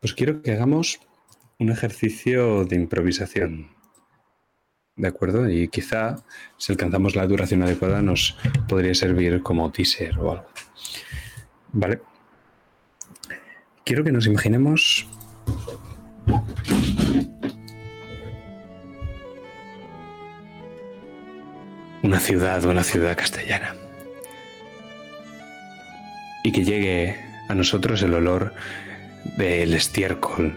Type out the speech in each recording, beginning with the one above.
Pues quiero que hagamos un ejercicio de improvisación. ¿De acuerdo? Y quizá, si alcanzamos la duración adecuada, nos podría servir como teaser o algo. ¿Vale? Quiero que nos imaginemos una ciudad, una ciudad castellana. Y que llegue a nosotros el olor del estiércol,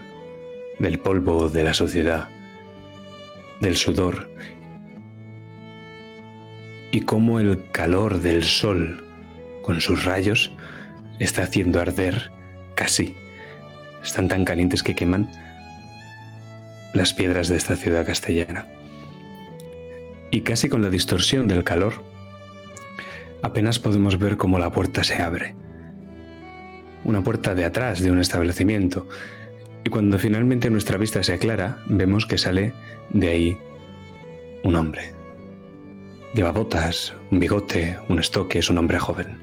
del polvo de la sociedad, del sudor, y cómo el calor del sol con sus rayos está haciendo arder casi, están tan calientes que queman las piedras de esta ciudad castellana. Y casi con la distorsión del calor, apenas podemos ver cómo la puerta se abre una puerta de atrás de un establecimiento. Y cuando finalmente nuestra vista se aclara, vemos que sale de ahí un hombre. Lleva botas, un bigote, un estoque, es un hombre joven.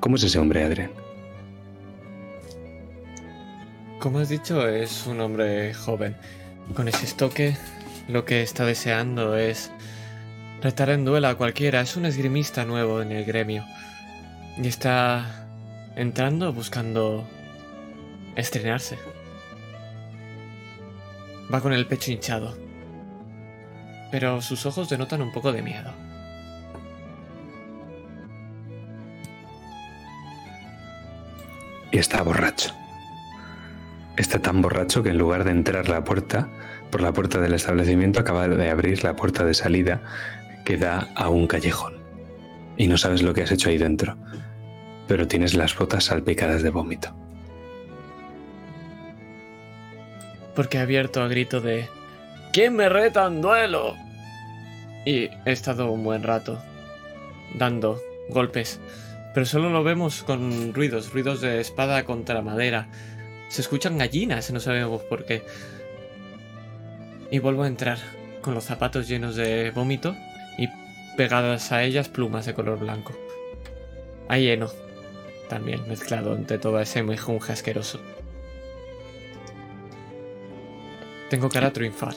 ¿Cómo es ese hombre, Adrián? Como has dicho, es un hombre joven. Con ese estoque, lo que está deseando es retar en duelo a cualquiera. Es un esgrimista nuevo en el gremio. Y está entrando buscando estrenarse. Va con el pecho hinchado, pero sus ojos denotan un poco de miedo. Y está borracho. Está tan borracho que en lugar de entrar la puerta, por la puerta del establecimiento, acaba de abrir la puerta de salida que da a un callejón. Y no sabes lo que has hecho ahí dentro pero tienes las botas salpicadas de vómito. Porque he abierto a grito de ¿Quién me reta en duelo? Y he estado un buen rato dando golpes, pero solo lo vemos con ruidos, ruidos de espada contra madera. Se escuchan gallinas, no sabemos por qué. Y vuelvo a entrar con los zapatos llenos de vómito y pegadas a ellas plumas de color blanco. Hay heno, también mezclado entre todo ese mejunje asqueroso. Tengo cara triunfal.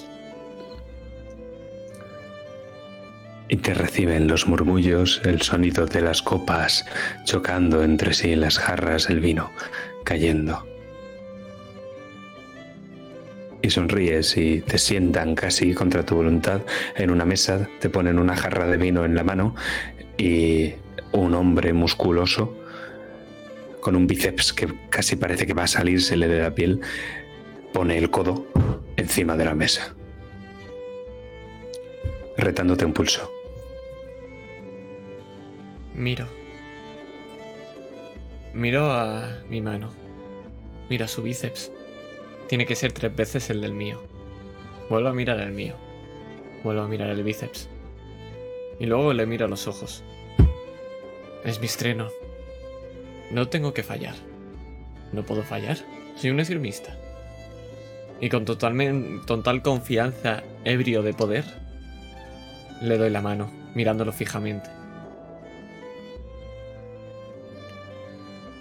Y te reciben los murmullos, el sonido de las copas chocando entre sí, las jarras, el vino cayendo. Y sonríes y te sientan casi contra tu voluntad en una mesa, te ponen una jarra de vino en la mano y un hombre musculoso con un bíceps que casi parece que va a salírsele de la piel, pone el codo encima de la mesa, retándote un pulso. Miro. Miro a mi mano. Miro a su bíceps. Tiene que ser tres veces el del mío. Vuelvo a mirar el mío. Vuelvo a mirar el bíceps. Y luego le miro a los ojos. Es mi estreno. No tengo que fallar. No puedo fallar. Soy un esgrimista. Y con total confianza, ebrio de poder, le doy la mano, mirándolo fijamente.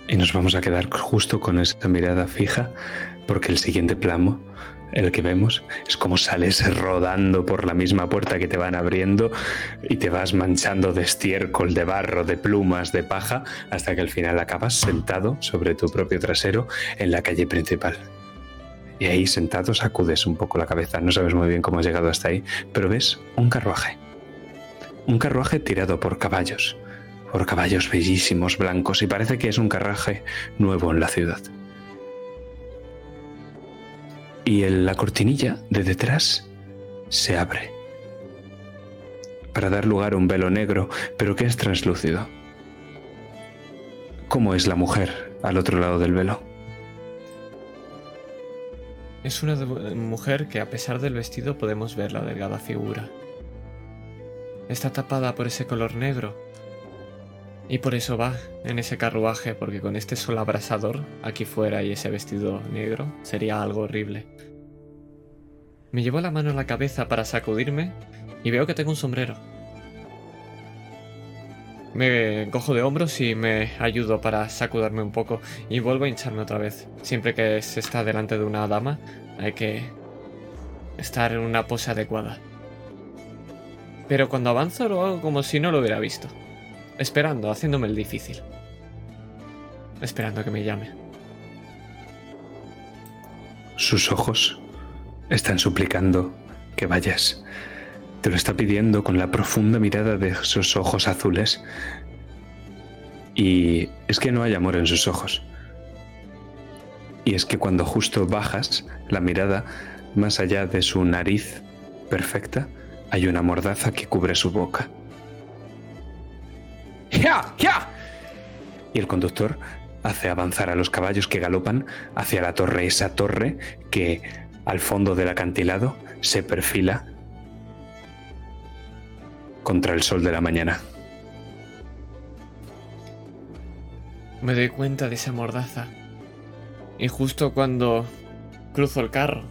Y nos vamos a quedar justo con esa mirada fija, porque el siguiente plano el que vemos es como sales rodando por la misma puerta que te van abriendo y te vas manchando de estiércol, de barro, de plumas, de paja, hasta que al final acabas sentado sobre tu propio trasero en la calle principal. Y ahí sentado sacudes un poco la cabeza, no sabes muy bien cómo has llegado hasta ahí, pero ves un carruaje. Un carruaje tirado por caballos, por caballos bellísimos, blancos, y parece que es un carruaje nuevo en la ciudad y la cortinilla de detrás se abre para dar lugar a un velo negro, pero que es translúcido. ¿Cómo es la mujer al otro lado del velo? Es una mujer que a pesar del vestido podemos ver la delgada figura. Está tapada por ese color negro. Y por eso va en ese carruaje, porque con este sol abrasador aquí fuera y ese vestido negro sería algo horrible. Me llevo la mano a la cabeza para sacudirme y veo que tengo un sombrero. Me cojo de hombros y me ayudo para sacudarme un poco y vuelvo a hincharme otra vez. Siempre que se está delante de una dama hay que estar en una pose adecuada. Pero cuando avanzo lo hago como si no lo hubiera visto. Esperando, haciéndome el difícil. Esperando que me llame. Sus ojos están suplicando que vayas. Te lo está pidiendo con la profunda mirada de esos ojos azules. Y es que no hay amor en sus ojos. Y es que cuando justo bajas la mirada más allá de su nariz perfecta, hay una mordaza que cubre su boca. ¡Ya! ¡Ya! Y el conductor hace avanzar a los caballos que galopan hacia la torre, esa torre que al fondo del acantilado se perfila contra el sol de la mañana. Me doy cuenta de esa mordaza. Y justo cuando cruzo el carro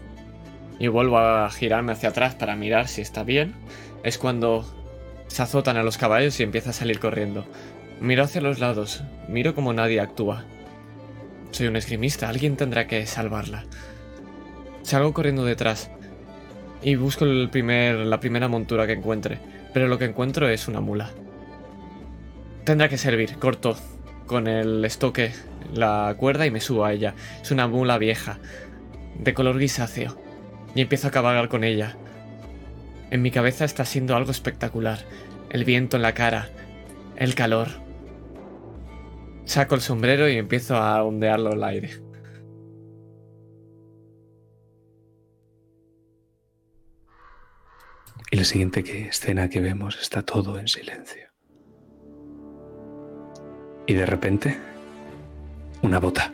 y vuelvo a girarme hacia atrás para mirar si está bien, es cuando se azotan a los caballos y empieza a salir corriendo. Miro hacia los lados, miro como nadie actúa. Soy un esgrimista, alguien tendrá que salvarla. Salgo corriendo detrás y busco el primer, la primera montura que encuentre, pero lo que encuentro es una mula. Tendrá que servir, corto con el estoque la cuerda y me subo a ella. Es una mula vieja, de color grisáceo, y empiezo a cabalgar con ella. En mi cabeza está siendo algo espectacular. El viento en la cara, el calor, Saco el sombrero y empiezo a ondearlo al aire. Y la siguiente escena que vemos está todo en silencio. Y de repente, una bota.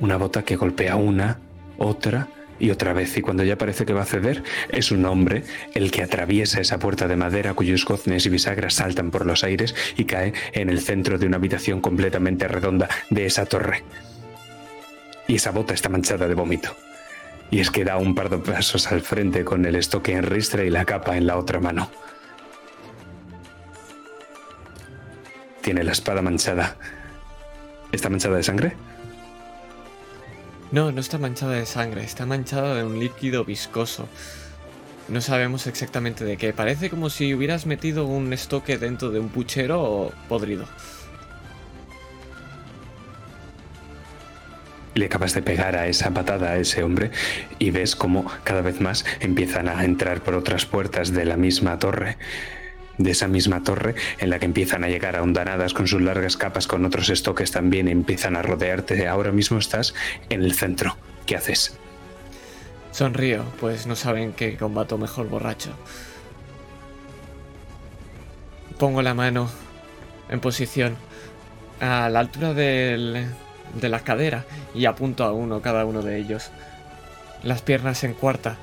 Una bota que golpea una, otra y otra vez, y cuando ya parece que va a ceder, es un hombre el que atraviesa esa puerta de madera cuyos goznes y bisagras saltan por los aires y cae en el centro de una habitación completamente redonda de esa torre. Y esa bota está manchada de vómito. Y es que da un par de pasos al frente con el estoque en ristre y la capa en la otra mano. Tiene la espada manchada. ¿Está manchada de sangre? No, no está manchada de sangre, está manchada de un líquido viscoso. No sabemos exactamente de qué. Parece como si hubieras metido un estoque dentro de un puchero podrido. Le acabas de pegar a esa patada a ese hombre y ves como cada vez más empiezan a entrar por otras puertas de la misma torre de esa misma torre en la que empiezan a llegar a hondanadas con sus largas capas con otros estoques también empiezan a rodearte. Ahora mismo estás en el centro. ¿Qué haces? Sonrío, pues no saben que combato mejor borracho. Pongo la mano en posición a la altura de la cadera y apunto a uno cada uno de ellos. Las piernas en cuarta.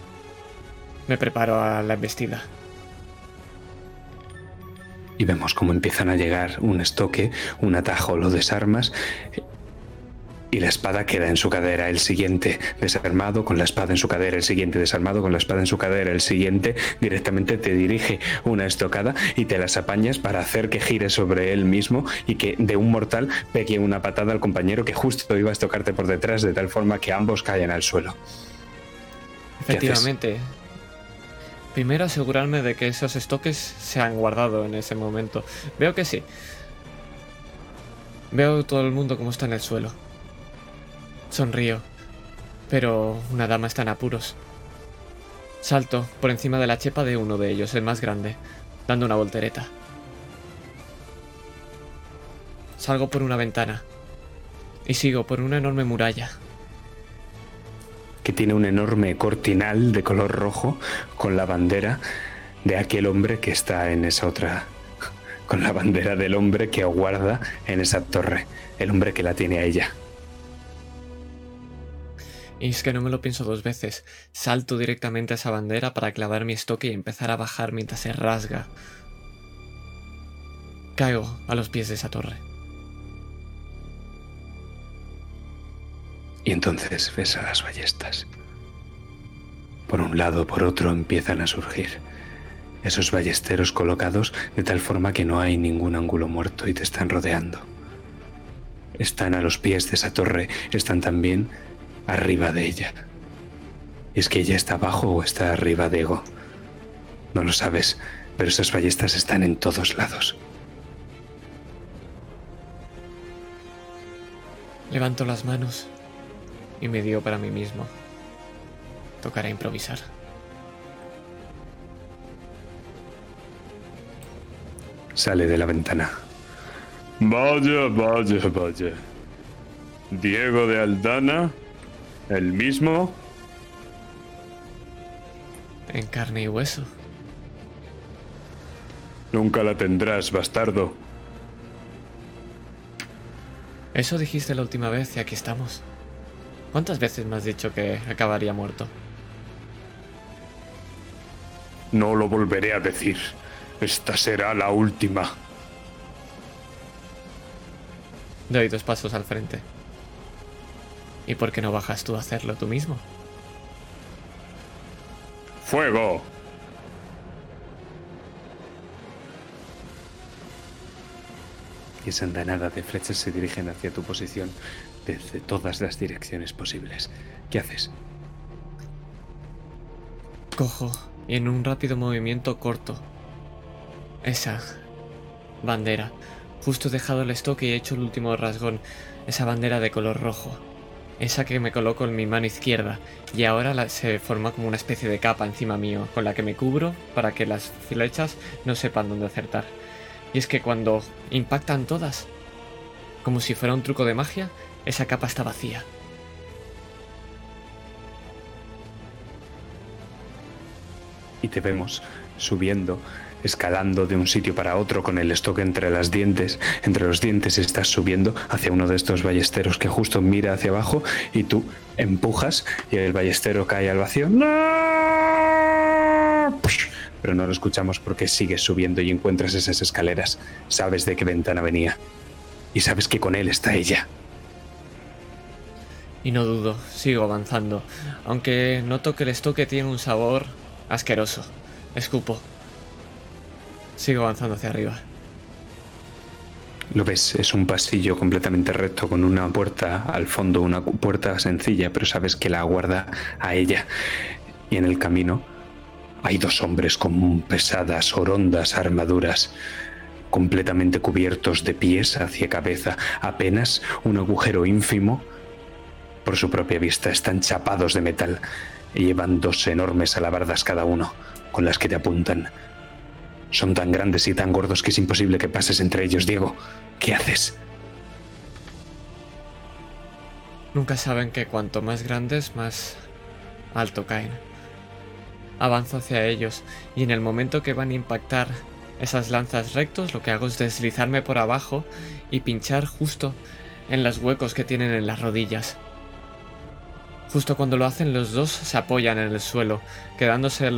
Me preparo a la embestida y vemos cómo empiezan a llegar un estoque, un atajo, lo desarmas y la espada queda en su cadera, el siguiente desarmado con la espada en su cadera, el siguiente desarmado con la espada en su cadera, el siguiente directamente te dirige una estocada y te las apañas para hacer que gire sobre él mismo y que de un mortal pegue una patada al compañero que justo iba a estocarte por detrás de tal forma que ambos caen al suelo. Efectivamente, Primero asegurarme de que esos estoques se han guardado en ese momento. Veo que sí. Veo todo el mundo como está en el suelo. Sonrío. Pero una dama está en apuros. Salto por encima de la chepa de uno de ellos, el más grande, dando una voltereta. Salgo por una ventana y sigo por una enorme muralla que tiene un enorme cortinal de color rojo con la bandera de aquel hombre que está en esa otra con la bandera del hombre que aguarda en esa torre, el hombre que la tiene a ella. Y es que no me lo pienso dos veces. Salto directamente a esa bandera para clavar mi estoque y empezar a bajar mientras se rasga. Caigo a los pies de esa torre. Y entonces ves a las ballestas. Por un lado, por otro empiezan a surgir. esos ballesteros colocados de tal forma que no hay ningún ángulo muerto y te están rodeando. Están a los pies de esa torre, están también arriba de ella. ¿Es que ella está abajo o está arriba de Ego? No lo sabes, pero esas ballestas están en todos lados. Levanto las manos y me digo para mí mismo. Tocará improvisar. Sale de la ventana. Vaya, vaya, vaya. Diego de Aldana, el mismo. En carne y hueso. Nunca la tendrás, bastardo. Eso dijiste la última vez y aquí estamos. ¿Cuántas veces me has dicho que acabaría muerto? No lo volveré a decir. Esta será la última. Doy dos pasos al frente. ¿Y por qué no bajas tú a hacerlo tú mismo? ¡Fuego! Y esa andanada de flechas se dirigen hacia tu posición desde todas las direcciones posibles. ¿Qué haces? Cojo y en un rápido movimiento corto esa bandera. Justo he dejado el estoque y he hecho el último rasgón. Esa bandera de color rojo. Esa que me coloco en mi mano izquierda. Y ahora se forma como una especie de capa encima mío, con la que me cubro para que las flechas no sepan dónde acertar. Y es que cuando impactan todas, como si fuera un truco de magia, esa capa está vacía. Y te vemos subiendo, escalando de un sitio para otro con el estoque entre las dientes, entre los dientes estás subiendo hacia uno de estos ballesteros que justo mira hacia abajo y tú empujas y el ballestero cae al vacío. Pero no lo escuchamos porque sigues subiendo y encuentras esas escaleras. Sabes de qué ventana venía y sabes que con él está ella. Y no dudo, sigo avanzando, aunque noto que el estoque tiene un sabor asqueroso. Escupo. Sigo avanzando hacia arriba. Lo ves, es un pasillo completamente recto con una puerta al fondo, una puerta sencilla, pero sabes que la aguarda a ella. Y en el camino hay dos hombres con pesadas, orondas armaduras, completamente cubiertos de pies hacia cabeza, apenas un agujero ínfimo por su propia vista. Están chapados de metal y llevan dos enormes alabardas cada uno, con las que te apuntan. Son tan grandes y tan gordos que es imposible que pases entre ellos, Diego. ¿Qué haces? Nunca saben que cuanto más grandes, más alto caen. Avanzo hacia ellos y en el momento que van a impactar esas lanzas rectos, lo que hago es deslizarme por abajo y pinchar justo en los huecos que tienen en las rodillas. Justo cuando lo hacen, los dos se apoyan en el suelo, quedándose a,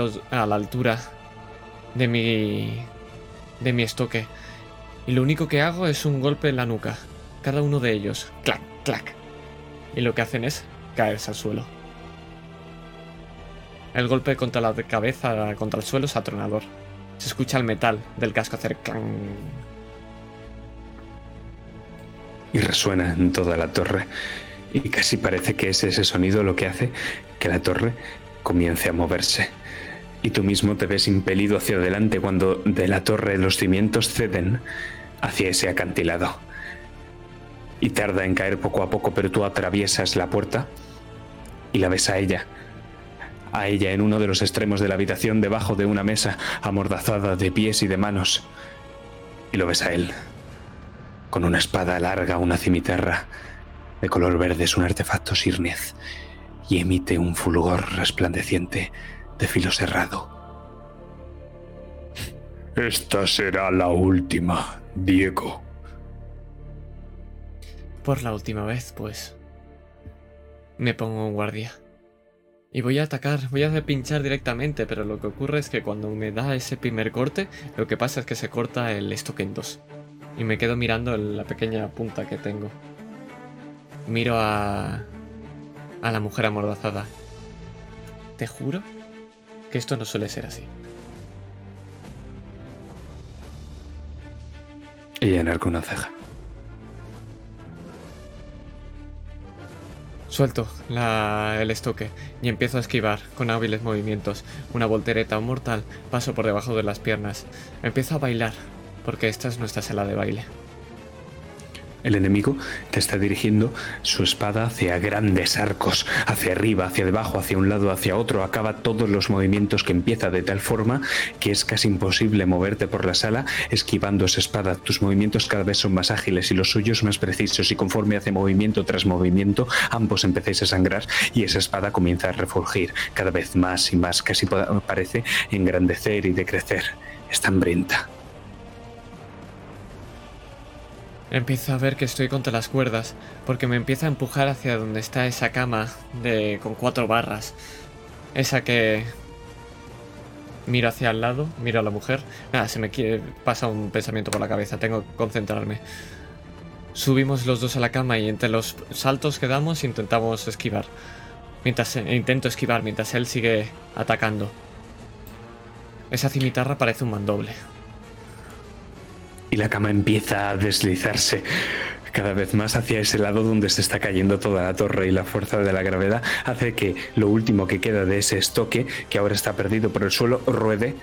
la altura de mi. de mi estoque. Y lo único que hago es un golpe en la nuca. Cada uno de ellos. Clac, clac. Y lo que hacen es caerse al suelo. El golpe contra la cabeza, contra el suelo, es atronador. Se escucha el metal del casco hacer clang. Y resuena en toda la torre y casi parece que es ese sonido lo que hace que la torre comience a moverse. Y tú mismo te ves impelido hacia adelante cuando de la torre los cimientos ceden hacia ese acantilado. Y tarda en caer poco a poco, pero tú atraviesas la puerta y la ves a ella. A ella en uno de los extremos de la habitación, debajo de una mesa, amordazada de pies y de manos. Y lo ves a él, con una espada larga, una cimitarra, de color verde es un artefacto sirnez y emite un fulgor resplandeciente de filo cerrado. Esta será la última, Diego. Por la última vez, pues. Me pongo en guardia. Y voy a atacar, voy a pinchar directamente, pero lo que ocurre es que cuando me da ese primer corte, lo que pasa es que se corta el estoque en dos. Y me quedo mirando la pequeña punta que tengo. Miro a. a la mujer amordazada. Te juro que esto no suele ser así. Y enarco una ceja. Suelto la, el estoque y empiezo a esquivar con hábiles movimientos. Una voltereta, mortal, paso por debajo de las piernas. Empiezo a bailar, porque esta es nuestra sala de baile. El enemigo te está dirigiendo su espada hacia grandes arcos, hacia arriba, hacia debajo, hacia un lado, hacia otro. Acaba todos los movimientos que empieza de tal forma que es casi imposible moverte por la sala esquivando esa espada. Tus movimientos cada vez son más ágiles y los suyos más precisos y conforme hace movimiento tras movimiento, ambos empecéis a sangrar y esa espada comienza a refulgir cada vez más y más. Casi pa- parece engrandecer y decrecer. Está hambrienta. Empiezo a ver que estoy contra las cuerdas, porque me empieza a empujar hacia donde está esa cama de con cuatro barras. Esa que miro hacia el lado, miro a la mujer. Nada, se me quiere, pasa un pensamiento por la cabeza, tengo que concentrarme. Subimos los dos a la cama y entre los saltos que damos intentamos esquivar. Mientras e intento esquivar mientras él sigue atacando. Esa cimitarra parece un mandoble. La cama empieza a deslizarse cada vez más hacia ese lado donde se está cayendo toda la torre y la fuerza de la gravedad hace que lo último que queda de ese estoque, que ahora está perdido por el suelo, ruede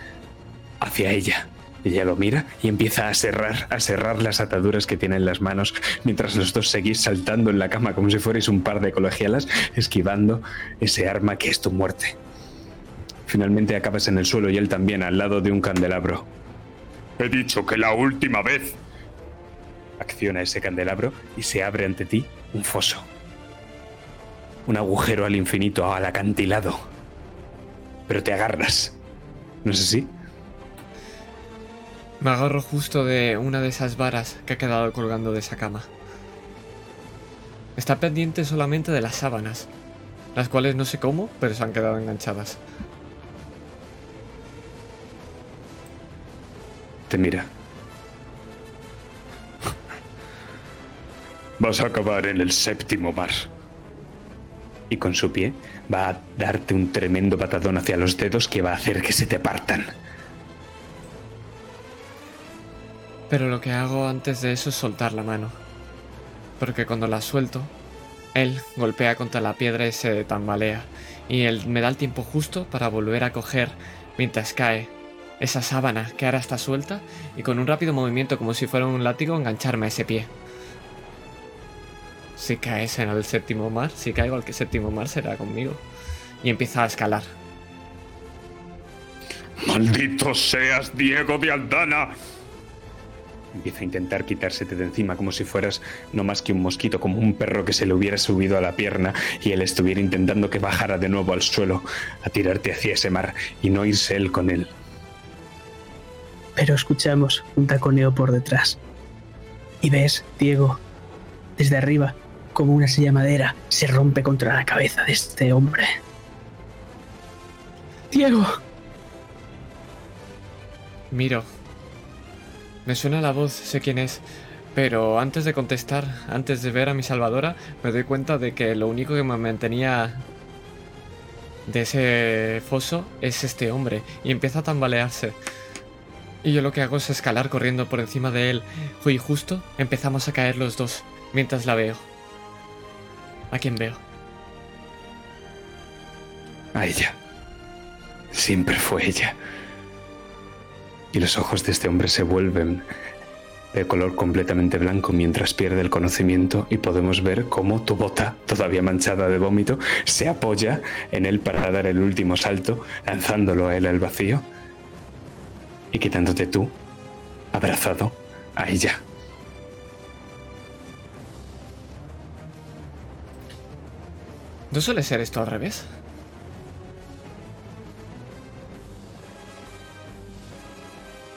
hacia ella. Ella lo mira y empieza a cerrar, a cerrar las ataduras que tiene en las manos, mientras los dos seguís saltando en la cama como si fuerais un par de colegialas, esquivando ese arma que es tu muerte. Finalmente acabas en el suelo y él también al lado de un candelabro. He dicho que la última vez. Acciona ese candelabro y se abre ante ti un foso. Un agujero al infinito, al acantilado. Pero te agarras. ¿No es así? Me agarro justo de una de esas varas que ha quedado colgando de esa cama. Está pendiente solamente de las sábanas, las cuales no sé cómo, pero se han quedado enganchadas. Te mira. Vas a acabar en el séptimo mar. Y con su pie va a darte un tremendo patadón hacia los dedos que va a hacer que se te partan. Pero lo que hago antes de eso es soltar la mano. Porque cuando la suelto, él golpea contra la piedra y se tambalea. Y él me da el tiempo justo para volver a coger mientras cae esa sábana que ahora está suelta y con un rápido movimiento como si fuera un látigo engancharme a ese pie. Si caes en el séptimo mar, si caigo al que séptimo mar será conmigo. Y empieza a escalar. ¡Maldito seas, Diego de Aldana! Empieza a intentar quitársete de encima como si fueras no más que un mosquito, como un perro que se le hubiera subido a la pierna y él estuviera intentando que bajara de nuevo al suelo, a tirarte hacia ese mar y no irse él con él. Pero escuchamos un taconeo por detrás. Y ves, Diego, desde arriba, como una silla de madera se rompe contra la cabeza de este hombre. Diego, Miro. Me suena la voz, sé quién es. Pero antes de contestar, antes de ver a mi salvadora, me doy cuenta de que lo único que me mantenía de ese foso es este hombre. Y empieza a tambalearse. Y yo lo que hago es escalar corriendo por encima de él. Y justo empezamos a caer los dos, mientras la veo. ¿A quién veo? A ella. Siempre fue ella. Y los ojos de este hombre se vuelven de color completamente blanco mientras pierde el conocimiento y podemos ver cómo tu bota, todavía manchada de vómito, se apoya en él para dar el último salto, lanzándolo a él al vacío y quitándote tú, abrazado, a ella. ¿No suele ser esto al revés?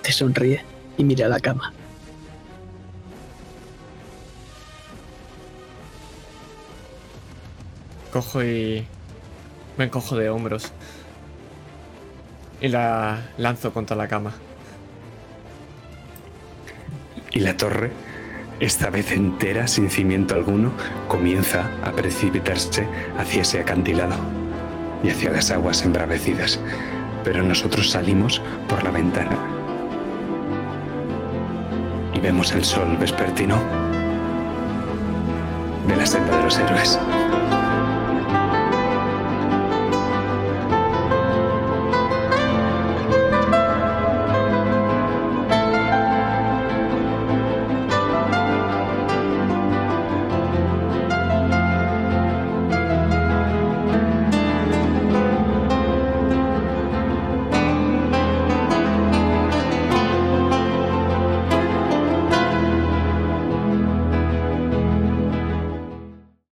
te sonríe y mira a la cama. Cojo y me encojo de hombros. Y la lanzo contra la cama. Y la torre, esta vez entera, sin cimiento alguno, comienza a precipitarse hacia ese acantilado y hacia las aguas embravecidas. Pero nosotros salimos por la ventana. y vemos el sol vespertino de la senda de los héroes.